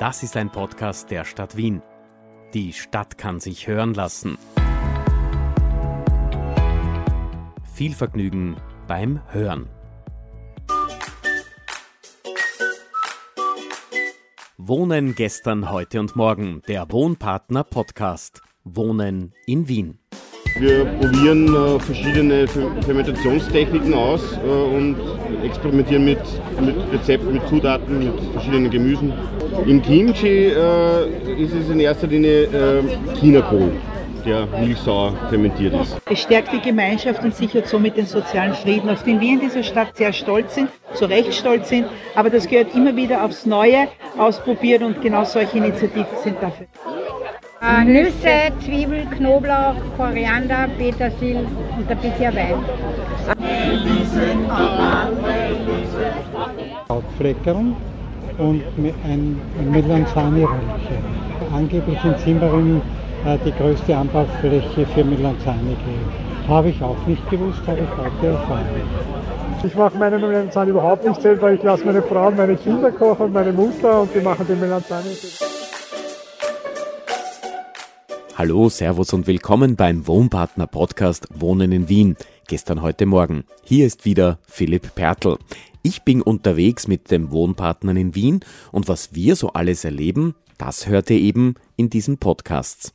Das ist ein Podcast der Stadt Wien. Die Stadt kann sich hören lassen. Viel Vergnügen beim Hören. Wohnen gestern, heute und morgen. Der Wohnpartner Podcast. Wohnen in Wien. Wir probieren äh, verschiedene Fermentationstechniken aus äh, und experimentieren mit, mit Rezepten, mit Zutaten, mit verschiedenen Gemüsen. Im Kimchi äh, ist es in erster Linie Chinakohl der milchsauer fermentiert ist. Es stärkt die Gemeinschaft und sichert somit den sozialen Frieden, auf den wir in dieser Stadt sehr stolz sind, zu Recht stolz sind, aber das gehört immer wieder aufs Neue ausprobiert und genau solche Initiativen sind dafür. Äh, Nüsse, Zwiebel, Knoblauch, Koriander, Petersil und ein bisschen Wein. Hautfleckerl und ein Melanzani-Röllchen. Angeblich in Simmering äh, die größte Anbaufläche für Melanzani geben. Habe ich auch nicht gewusst, habe ich heute erfahren. Ich mache meine Melanzani überhaupt nicht selber. Ich lasse meine Frau und meine Kinder kochen und meine Mutter und die machen den Melanzani. Hallo, Servus und willkommen beim Wohnpartner Podcast Wohnen in Wien. Gestern, heute Morgen. Hier ist wieder Philipp Pertl. Ich bin unterwegs mit dem Wohnpartnern in Wien und was wir so alles erleben, das hört ihr eben in diesen Podcasts.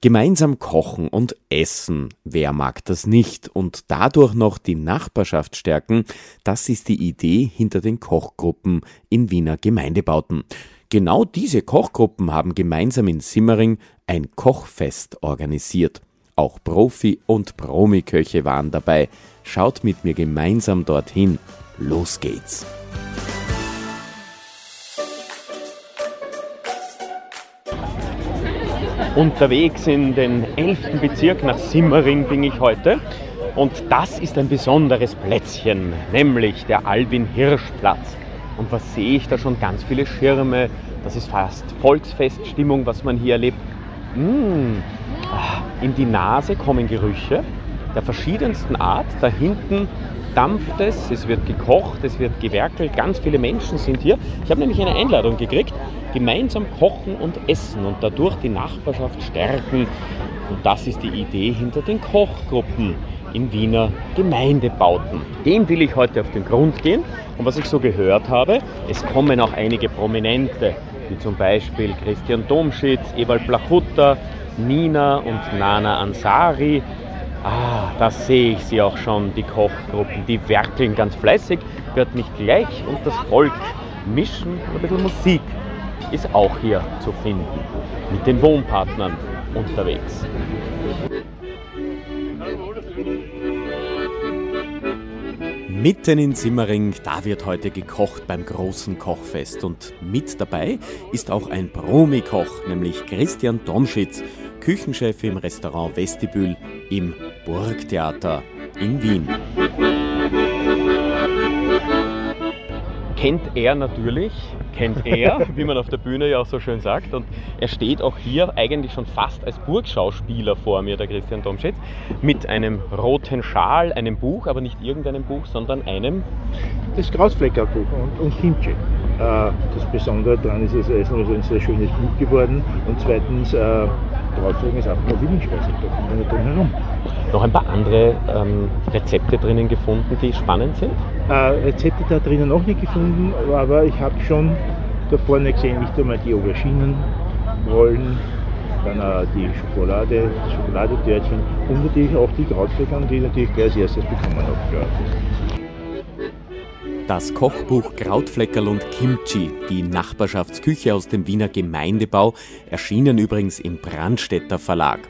Gemeinsam kochen und essen, wer mag das nicht? Und dadurch noch die Nachbarschaft stärken, das ist die Idee hinter den Kochgruppen in Wiener Gemeindebauten. Genau diese Kochgruppen haben gemeinsam in Simmering ein Kochfest organisiert. Auch Profi- und Promiköche waren dabei. Schaut mit mir gemeinsam dorthin. Los geht's! Unterwegs in den 11. Bezirk nach Simmering bin ich heute. Und das ist ein besonderes Plätzchen, nämlich der Albin-Hirsch-Platz. Und was sehe ich da schon? Ganz viele Schirme. Das ist fast Volksfeststimmung, was man hier erlebt. Mmh. In die Nase kommen Gerüche der verschiedensten Art. Da hinten dampft es, es wird gekocht, es wird gewerkelt. Ganz viele Menschen sind hier. Ich habe nämlich eine Einladung gekriegt. Gemeinsam kochen und essen und dadurch die Nachbarschaft stärken. Und das ist die Idee hinter den Kochgruppen in Wiener Gemeindebauten. Dem will ich heute auf den Grund gehen. Und was ich so gehört habe, es kommen auch einige Prominente, wie zum Beispiel Christian Domschitz, Ewald Blachutta, Nina und Nana Ansari. Ah, da sehe ich sie auch schon, die Kochgruppen. Die werkeln ganz fleißig, wird mich gleich und das Volk mischen. Ein bisschen Musik ist auch hier zu finden. Mit den Wohnpartnern unterwegs. Mitten in Simmering, da wird heute gekocht beim großen Kochfest. Und mit dabei ist auch ein Promi-Koch, nämlich Christian Domschitz, Küchenchef im Restaurant Vestibül im Burgtheater in Wien. Kennt er natürlich, kennt er, wie man auf der Bühne ja auch so schön sagt. Und er steht auch hier eigentlich schon fast als Burgschauspieler vor mir, der Christian Domschitz, mit einem roten Schal, einem Buch, aber nicht irgendeinem Buch, sondern einem. Das Krautfleckerbuch und, und Kimchi. Äh, das Besondere daran ist, es ist ein sehr schönes Buch geworden und zweitens, äh, Krautflecken ist auch eine Lieblingsspeise, da kommt man drum herum. Noch ein paar andere ähm, Rezepte drinnen gefunden, die spannend sind? Äh, Rezepte da drinnen noch nicht gefunden, aber ich habe schon da vorne gesehen, nicht einmal die Auberginen rollen, dann äh, die Schokolade, Schokoladetörtchen und natürlich auch die Krautfleckern, die ich natürlich gleich als erstes bekommen habe. Das Kochbuch Krautfleckerl und Kimchi, die Nachbarschaftsküche aus dem Wiener Gemeindebau, erschienen übrigens im Brandstätter Verlag.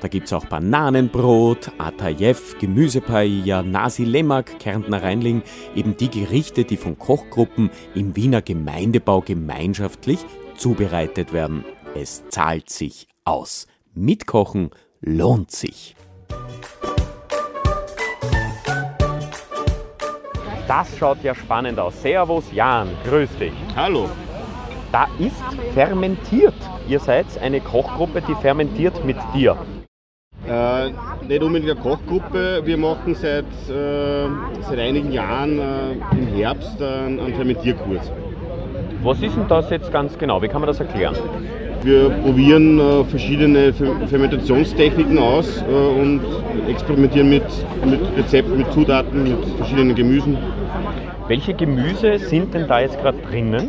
Da gibt es auch Bananenbrot, Atajev, Gemüsepaella, Nasi Lemak, Kärntner Reinling, eben die Gerichte, die von Kochgruppen im Wiener Gemeindebau gemeinschaftlich zubereitet werden. Es zahlt sich aus. Mitkochen lohnt sich. Das schaut ja spannend aus. Servus Jan, grüß dich. Hallo. Da ist fermentiert. Ihr seid eine Kochgruppe, die fermentiert mit dir. Äh, nicht unbedingt eine Kochgruppe, wir machen seit, äh, seit einigen Jahren äh, im Herbst einen, einen Fermentierkurs. Was ist denn das jetzt ganz genau? Wie kann man das erklären? Wir probieren äh, verschiedene Fermentationstechniken aus äh, und experimentieren mit, mit Rezepten, mit Zutaten, mit verschiedenen Gemüsen. Welche Gemüse sind denn da jetzt gerade drinnen?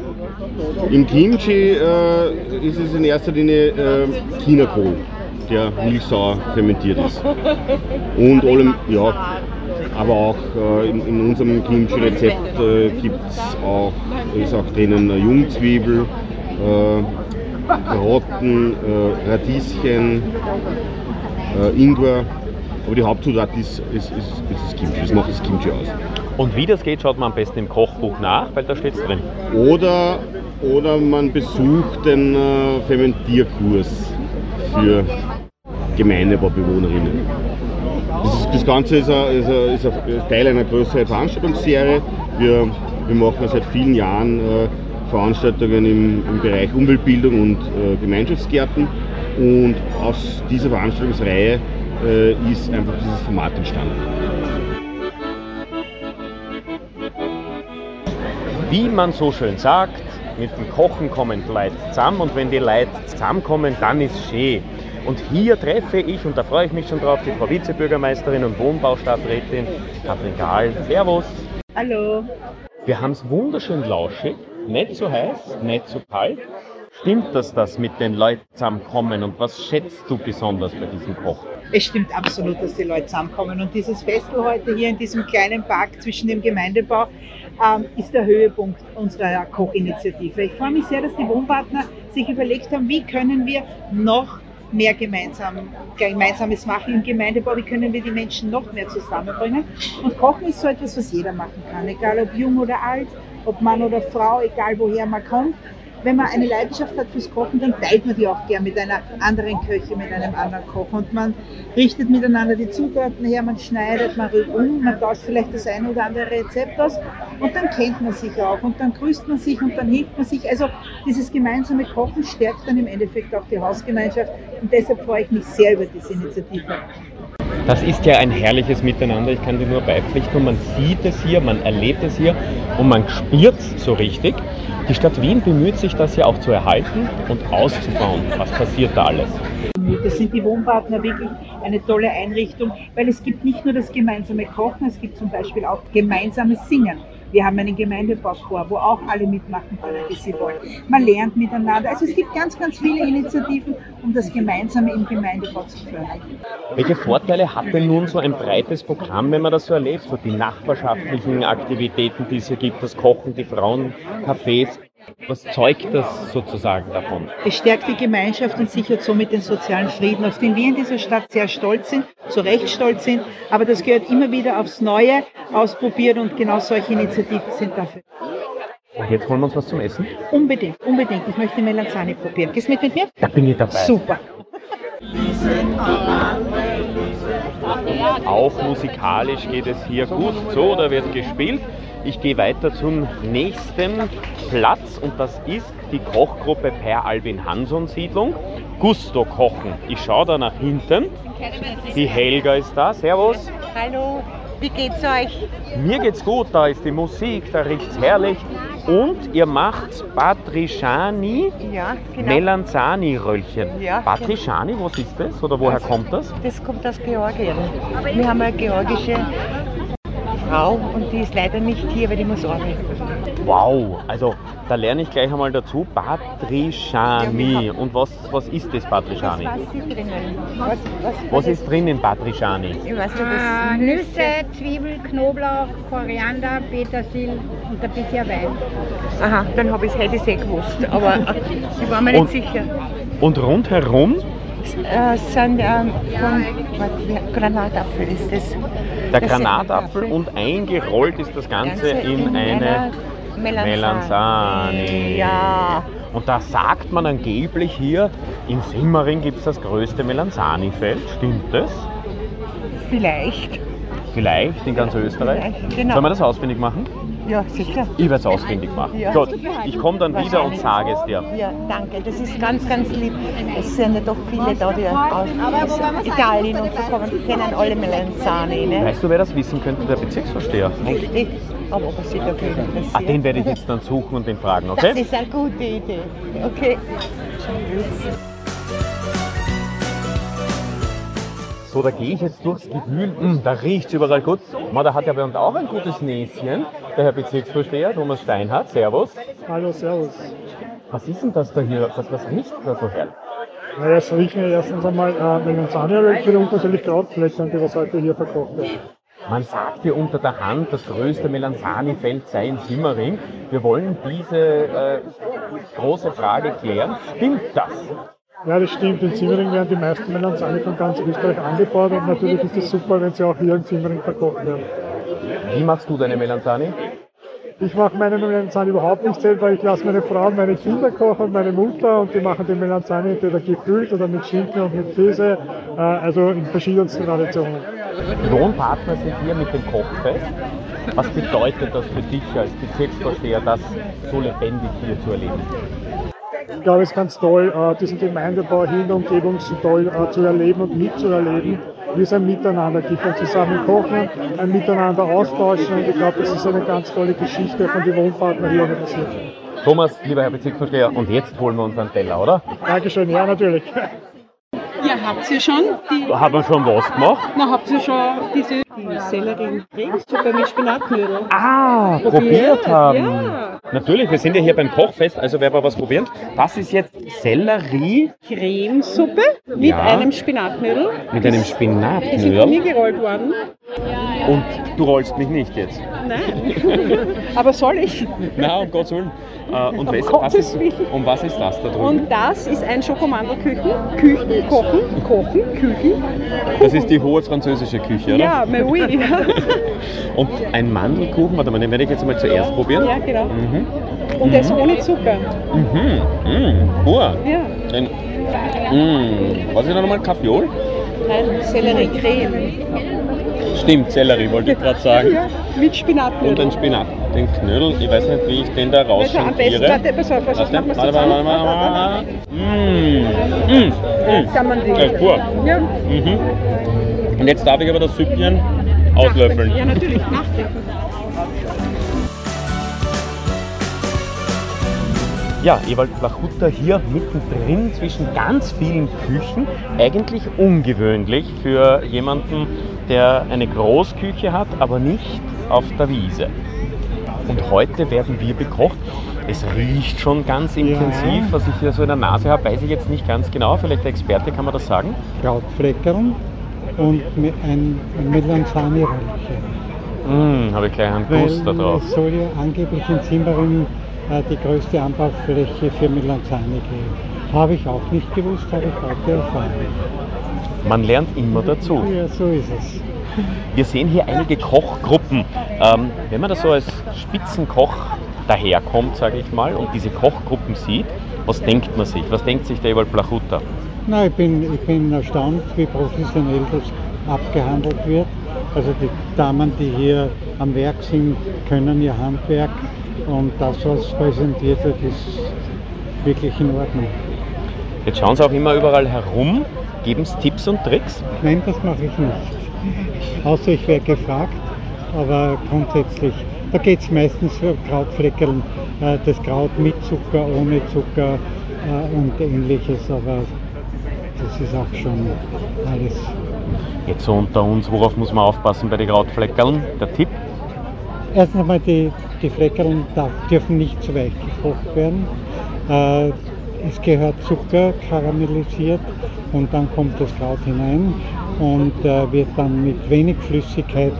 Im Kimchi äh, ist es in erster Linie äh, Chinakohl, der milchsauer fermentiert ist. Und allem, ja, aber auch äh, in, in, unserem Kimchi-Rezept äh, gibt es auch, ist auch drinnen Jungzwiebel, Karotten, äh, Radieschen, äh, Ingwer. Aber die Hauptzutat ist, ist, ist, ist das Kimchi, das macht das Kimchi aus. Und wie das geht, schaut man am besten im Kochbuch nach, weil da steht es drin. Oder, oder man besucht den äh, Fermentierkurs für Gemeindebewohnerinnen. Das, das, Ganze ist, ein, ist, ein, ist ein Teil einer größeren Veranstaltungsserie. Wir, wir machen seit vielen Jahren äh, Veranstaltungen im, im Bereich Umweltbildung und äh, Gemeinschaftsgärten. Und aus dieser Veranstaltungsreihe äh, ist einfach dieses Format entstanden. Wie man so schön sagt, mit dem Kochen kommen die Leute zusammen und wenn die Leute zusammenkommen, dann ist es schön. Und hier treffe ich, und da freue ich mich schon drauf, die Frau Vizebürgermeisterin und Wohnbaustadträtin Katrin Gahl. Servus. Hallo. Wir haben es wunderschön lauschig nicht so heiß, nicht so kalt. Stimmt das, dass mit den Leuten zusammenkommen und was schätzt du besonders bei diesem Koch? Es stimmt absolut, dass die Leute zusammenkommen und dieses Festel heute hier in diesem kleinen Park zwischen dem Gemeindebau ähm, ist der Höhepunkt unserer Kochinitiative. Ich freue mich sehr, dass die Wohnpartner sich überlegt haben, wie können wir noch mehr gemeinsam, Gemeinsames machen im Gemeindebau, wie können wir die Menschen noch mehr zusammenbringen. Und Kochen ist so etwas, was jeder machen kann, egal ob jung oder alt ob Mann oder Frau, egal woher man kommt. Wenn man eine Leidenschaft hat fürs Kochen, dann teilt man die auch gern mit einer anderen Köche, mit einem anderen Koch. Und man richtet miteinander die Zutaten her, man schneidet, man rührt um, man tauscht vielleicht das eine oder andere Rezept aus und dann kennt man sich auch und dann grüßt man sich und dann hilft man sich. Also dieses gemeinsame Kochen stärkt dann im Endeffekt auch die Hausgemeinschaft und deshalb freue ich mich sehr über diese Initiative. Das ist ja ein herrliches Miteinander, ich kann dir nur beipflichten man sieht es hier, man erlebt es hier und man spürt es so richtig. Die Stadt Wien bemüht sich, das ja auch zu erhalten und auszubauen. Was passiert da alles? Das sind die Wohnpartner wirklich eine tolle Einrichtung, weil es gibt nicht nur das gemeinsame Kochen, es gibt zum Beispiel auch gemeinsames Singen. Wir haben einen Gemeindebauchor, wo auch alle mitmachen können, die sie wollen. Man lernt miteinander. Also es gibt ganz, ganz viele Initiativen, um das Gemeinsame im Gemeindebau zu fördern. Welche Vorteile hat denn nun so ein breites Programm, wenn man das so erlebt? So die nachbarschaftlichen Aktivitäten, die es hier gibt, das Kochen, die Frauencafés. Was zeugt das sozusagen davon? Es stärkt die Gemeinschaft und sichert somit den sozialen Frieden, auf den wir in dieser Stadt sehr stolz sind, zu Recht stolz sind. Aber das gehört immer wieder aufs Neue ausprobiert und genau solche Initiativen sind dafür. Und jetzt holen wir uns was zum Essen? Unbedingt, unbedingt. Ich möchte Melanzani probieren. Gehst du mit mit mir? Da bin ich dabei. Super. Auch musikalisch geht es hier gut so, da wird gespielt. Ich gehe weiter zum nächsten Platz und das ist die Kochgruppe Per Albin Hanson Siedlung. Gusto Kochen. Ich schaue da nach hinten. Die Helga ist da. Servus. Hallo. Wie geht's euch? Mir geht's gut, da ist die Musik, da riecht's herrlich. Und ihr macht Patriciani ja, genau. Melanzani-Röllchen. Ja, Patriciani, was ist das oder woher also, kommt das? Das kommt aus Georgien. Wir haben eine georgische Frau und die ist leider nicht hier, weil die muss arbeiten. Wow, also da lerne ich gleich einmal dazu. Patriciani. Ja, und was, was ist das Patriciani? Was, was, ist drinnen? Was, was, was ist drin in Patriciani? Ich weiß nicht, das äh, Nüsse, Zwiebel, Knoblauch, Koriander, Petersil und ein bisschen Wein. Aha, dann habe ich es heute sehr gewusst, aber ich war mir nicht und, sicher. Und rundherum? Äh, sind ähm, von Granatapfel ist das. Der das Granatapfel und eingerollt ist das Ganze, Ganze in, in eine Melanzani. Melanzani. Ja. Und da sagt man angeblich hier, in Simmering gibt es das größte Melanzani-Feld. Stimmt das? Vielleicht. Vielleicht in ganz Österreich? Vielleicht, genau. Sollen wir das ausfindig machen? Ja, sicher. Ich werde es ausfindig machen. Ja. Gut, ich komme dann wieder und sage es dir. Ja, danke. Das ist ganz, ganz lieb. Es sind ja doch viele da, die aus Italien und so kommen. Die kennen alle Melanzani. Ne? Weißt du, wer das wissen könnte? Der Bezirksvorsteher. Richtig. Aber ob er sich dafür interessiert. Ah, den werde ich jetzt dann suchen und den fragen, okay? Das ist eine gute Idee. Okay. So, da gehe ich jetzt durchs Gewühl. Mm, da riecht es überall gut. Ma, da hat ja bei uns auch ein gutes Näschen. Der Herr Bezirksvorsteher Thomas Steinhardt. Servus. Hallo, servus. Was ist denn das da hier? Was, was riecht da so hell? Naja, es riechen erstens einmal äh, Melanzania-Röllchen und natürlich Krautflächen, die was heute hier verkocht werden. Man sagt hier unter der Hand, das größte Melanzani-Feld sei in Simmering. Wir wollen diese äh, große Frage klären. Stimmt das? Ja, das stimmt. In Simmering werden die meisten Melanzani von ganz Österreich angebaut und natürlich ist es super, wenn sie auch hier in Simmering verkocht werden. Wie machst du deine Melanzani? Ich mache meine Melanzani überhaupt nicht selber. Ich lasse meine Frau und meine Kinder kochen und meine Mutter und die machen den Melanzani entweder gefüllt oder mit Schinken und mit Käse, äh, also in verschiedensten Traditionen. Wohnpartner sind hier mit dem Kochfest. Was bedeutet das für dich als Bezirksvorsteher, das so lebendig hier zu erleben? Ich glaube, es ist ganz toll, äh, diesen Gemeindebau hier in der Umgebung so toll äh, zu erleben und mitzuerleben, wie es ein Miteinander gibt, ein zusammen kochen, ein Miteinander austauschen und ich glaube, das ist eine ganz tolle Geschichte von den Wohnpartnern hier in der Bezirk. Thomas, lieber Herr Bezirksvorsteher, und jetzt holen wir uns einen Teller, oder? Dankeschön, ja natürlich. Ja, habt ihr schon die, Haben wir schon was gemacht? na, habt ihr schon diese Sellerie Suppe mit Spinatknödel? Ah, Probiert, probiert haben. ja. Natürlich, wir sind ja hier beim Kochfest, also wer mal was probieren. Das ist jetzt Sellerie Cremesuppe mit Ja. einem Spinatknödel. mit einem Die sind mir gerollt worden. Und du rollst mich nicht jetzt. Nein. Aber soll ich? Na, um Gottes Willen. Äh, und Um was, was ist, um was ist das da drüben? Und das ist ein Schokomandelküchen. Küchen, kochen, kochen, Küchen. Das ist die hohe französische Küche, oder? Ja, mais Ja, Und ein Mandelkuchen, warte mal, den werde ich jetzt mal zuerst probieren. ja genau. Mhm. Und das ohne Zucker. Mhm. Mhm. Pur. Ja. Ein, mhm. Was ist da nochmal? Kaffeeol? Nein, Sellerie-Creme. Stimmt, Sellerie wollte ich gerade sagen. Ja, mit Und Spinatknödel. ein Spinat. Den Knödel, ich weiß nicht, wie ich den da am besten, rausschonkiere. warte, pass auf, machen wir warte, warte, warte, warte, warte. Mm. Mm. Jetzt kann man die. Ja, pur. Ja, Mhm. Und jetzt darf ich aber das Süppchen auslöffeln. Ja, natürlich, nachdenken. Ja, Ewald Flachutta hier mittendrin zwischen ganz vielen Küchen. Eigentlich ungewöhnlich für jemanden, der eine Großküche hat, aber nicht auf der Wiese. Und heute werden wir bekocht. Es riecht schon ganz intensiv. Was ich hier so in der Nase habe, weiß ich jetzt nicht ganz genau. Vielleicht der Experte kann man das sagen. Krautfleckerl und mit ein Melanzani-Röllchen. Mmh, habe ich gleich einen Guss da drauf. es soll ja angeblich in Simmering äh, die größte Anbaufläche für Melanzani geben. Habe ich auch nicht gewusst, habe ich heute erfahren. Man lernt immer dazu. Ja, so ist es. Wir sehen hier einige Kochgruppen. Ähm, wenn man da so als Spitzenkoch daherkommt, sage ich mal, und diese Kochgruppen sieht, was denkt man sich? Was denkt sich der Ewald Blachutta? Na, ich, bin, ich bin erstaunt, wie professionell das abgehandelt wird. Also die Damen, die hier am Werk sind, können ihr Handwerk und das, was präsentiert wird, ist wirklich in Ordnung. Jetzt schauen sie auch immer überall herum, geben es Tipps und Tricks. Nein, das mache ich nicht. Außer ich werde gefragt, aber grundsätzlich, da geht es meistens für Krautfleckerl, äh, das Kraut mit Zucker, ohne Zucker äh, und ähnliches, aber das ist auch schon alles. Jetzt so unter uns, worauf muss man aufpassen bei den Krautfleckerln? Der Tipp? Erstens einmal, die, die Fleckerl darf, dürfen nicht zu weich gekocht werden. Äh, es gehört Zucker karamellisiert und dann kommt das Kraut hinein und äh, wird dann mit wenig Flüssigkeit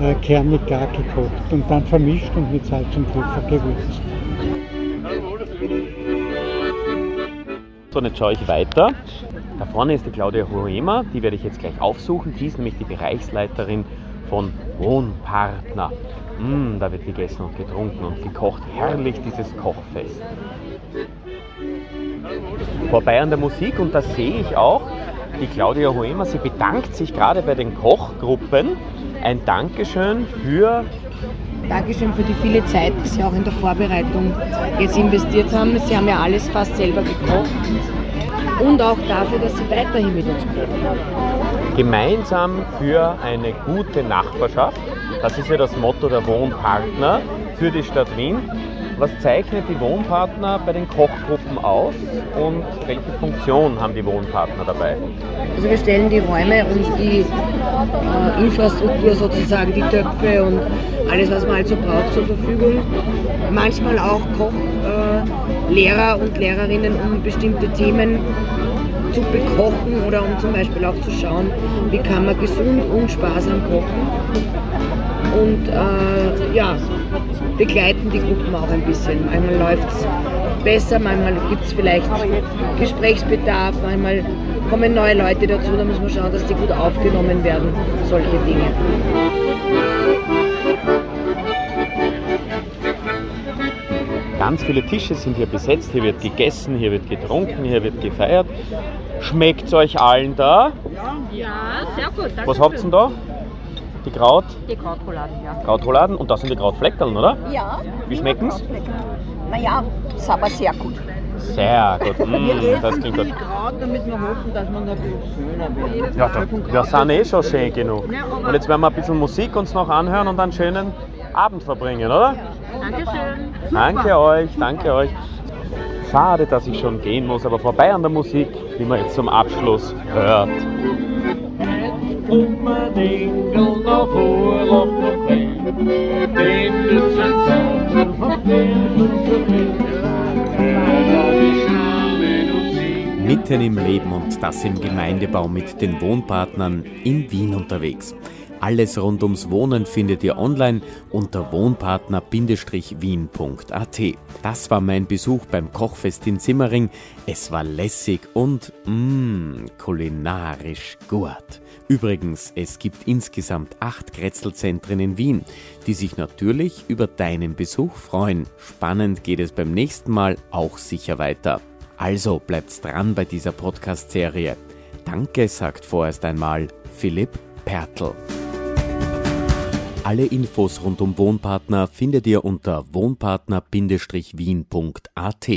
äh, kernig gar gekocht und dann vermischt und mit Salz und Pfeffer gewürzt. So, jetzt schaue ich weiter. Da vorne ist die Claudia Hoema, die werde ich jetzt gleich aufsuchen. Die ist nämlich die Bereichsleiterin von Wohnpartner. Mm, da wird gegessen und getrunken und gekocht. Herrlich dieses Kochfest. Vorbei an der Musik und da sehe ich auch die Claudia Hoema. Sie bedankt sich gerade bei den Kochgruppen. Ein Dankeschön für Dankeschön für die viele Zeit, die Sie auch in der Vorbereitung jetzt investiert haben. Sie haben ja alles fast selber gekocht. Und auch dafür, dass Sie weiterhin mit uns kochen. Gemeinsam für eine gute Nachbarschaft. Das ist ja das Motto der Wohnpartner für die Stadt Wien. Was zeichnet die Wohnpartner bei den Kochgruppen aus und welche Funktion haben die Wohnpartner dabei? Also wir stellen die Räume und die äh, Infrastruktur sozusagen, die Töpfe und alles, was man halt so braucht, zur Verfügung. Manchmal auch Kochlehrer äh, und Lehrerinnen, um bestimmte Themen zu bekochen oder um zum Beispiel auch zu schauen, wie kann man gesund und sparsam kochen. Und äh, ja, begleiten die Gruppen auch ein bisschen. Manchmal läuft es besser, manchmal gibt es vielleicht Gesprächsbedarf, manchmal kommen neue Leute dazu, da muss man schauen, dass die gut aufgenommen werden, solche Dinge. Ganz viele Tische sind hier besetzt, hier wird gegessen, hier wird getrunken, hier wird gefeiert. Schmeckt es euch allen da? Ja, sehr gut. Was habt ihr denn da? Die Kraut? Die Krautrouladen, ja. Krautrouladen und das sind die Krautfleckerln, oder? Ja. Wie schmecken's? Naja, ist aber sehr gut. Sehr gut. Mm, das klingt gut. Kraut, damit wir hoffen, dass man ein bisschen schöner wird. Ja, da, wir sind eh schon schön genug. Und jetzt werden wir ein bisschen Musik uns noch anhören und einen schönen Abend verbringen, oder? Dankeschön. Danke euch, danke euch. Schade, dass ich schon gehen muss, aber vorbei an der Musik, die man jetzt zum Abschluss hört. Om mijn enkel naar voren op de plein. In de centrum van Mitten im Leben und das im Gemeindebau mit den Wohnpartnern in Wien unterwegs. Alles rund ums Wohnen findet ihr online unter wohnpartner-wien.at. Das war mein Besuch beim Kochfest in Simmering. Es war lässig und mh, kulinarisch gut. Übrigens, es gibt insgesamt acht Kretzelzentren in Wien, die sich natürlich über deinen Besuch freuen. Spannend geht es beim nächsten Mal auch sicher weiter. Also bleibt's dran bei dieser Podcast-Serie. Danke, sagt vorerst einmal Philipp Pertl. Alle Infos rund um Wohnpartner findet ihr unter wohnpartner-wien.at.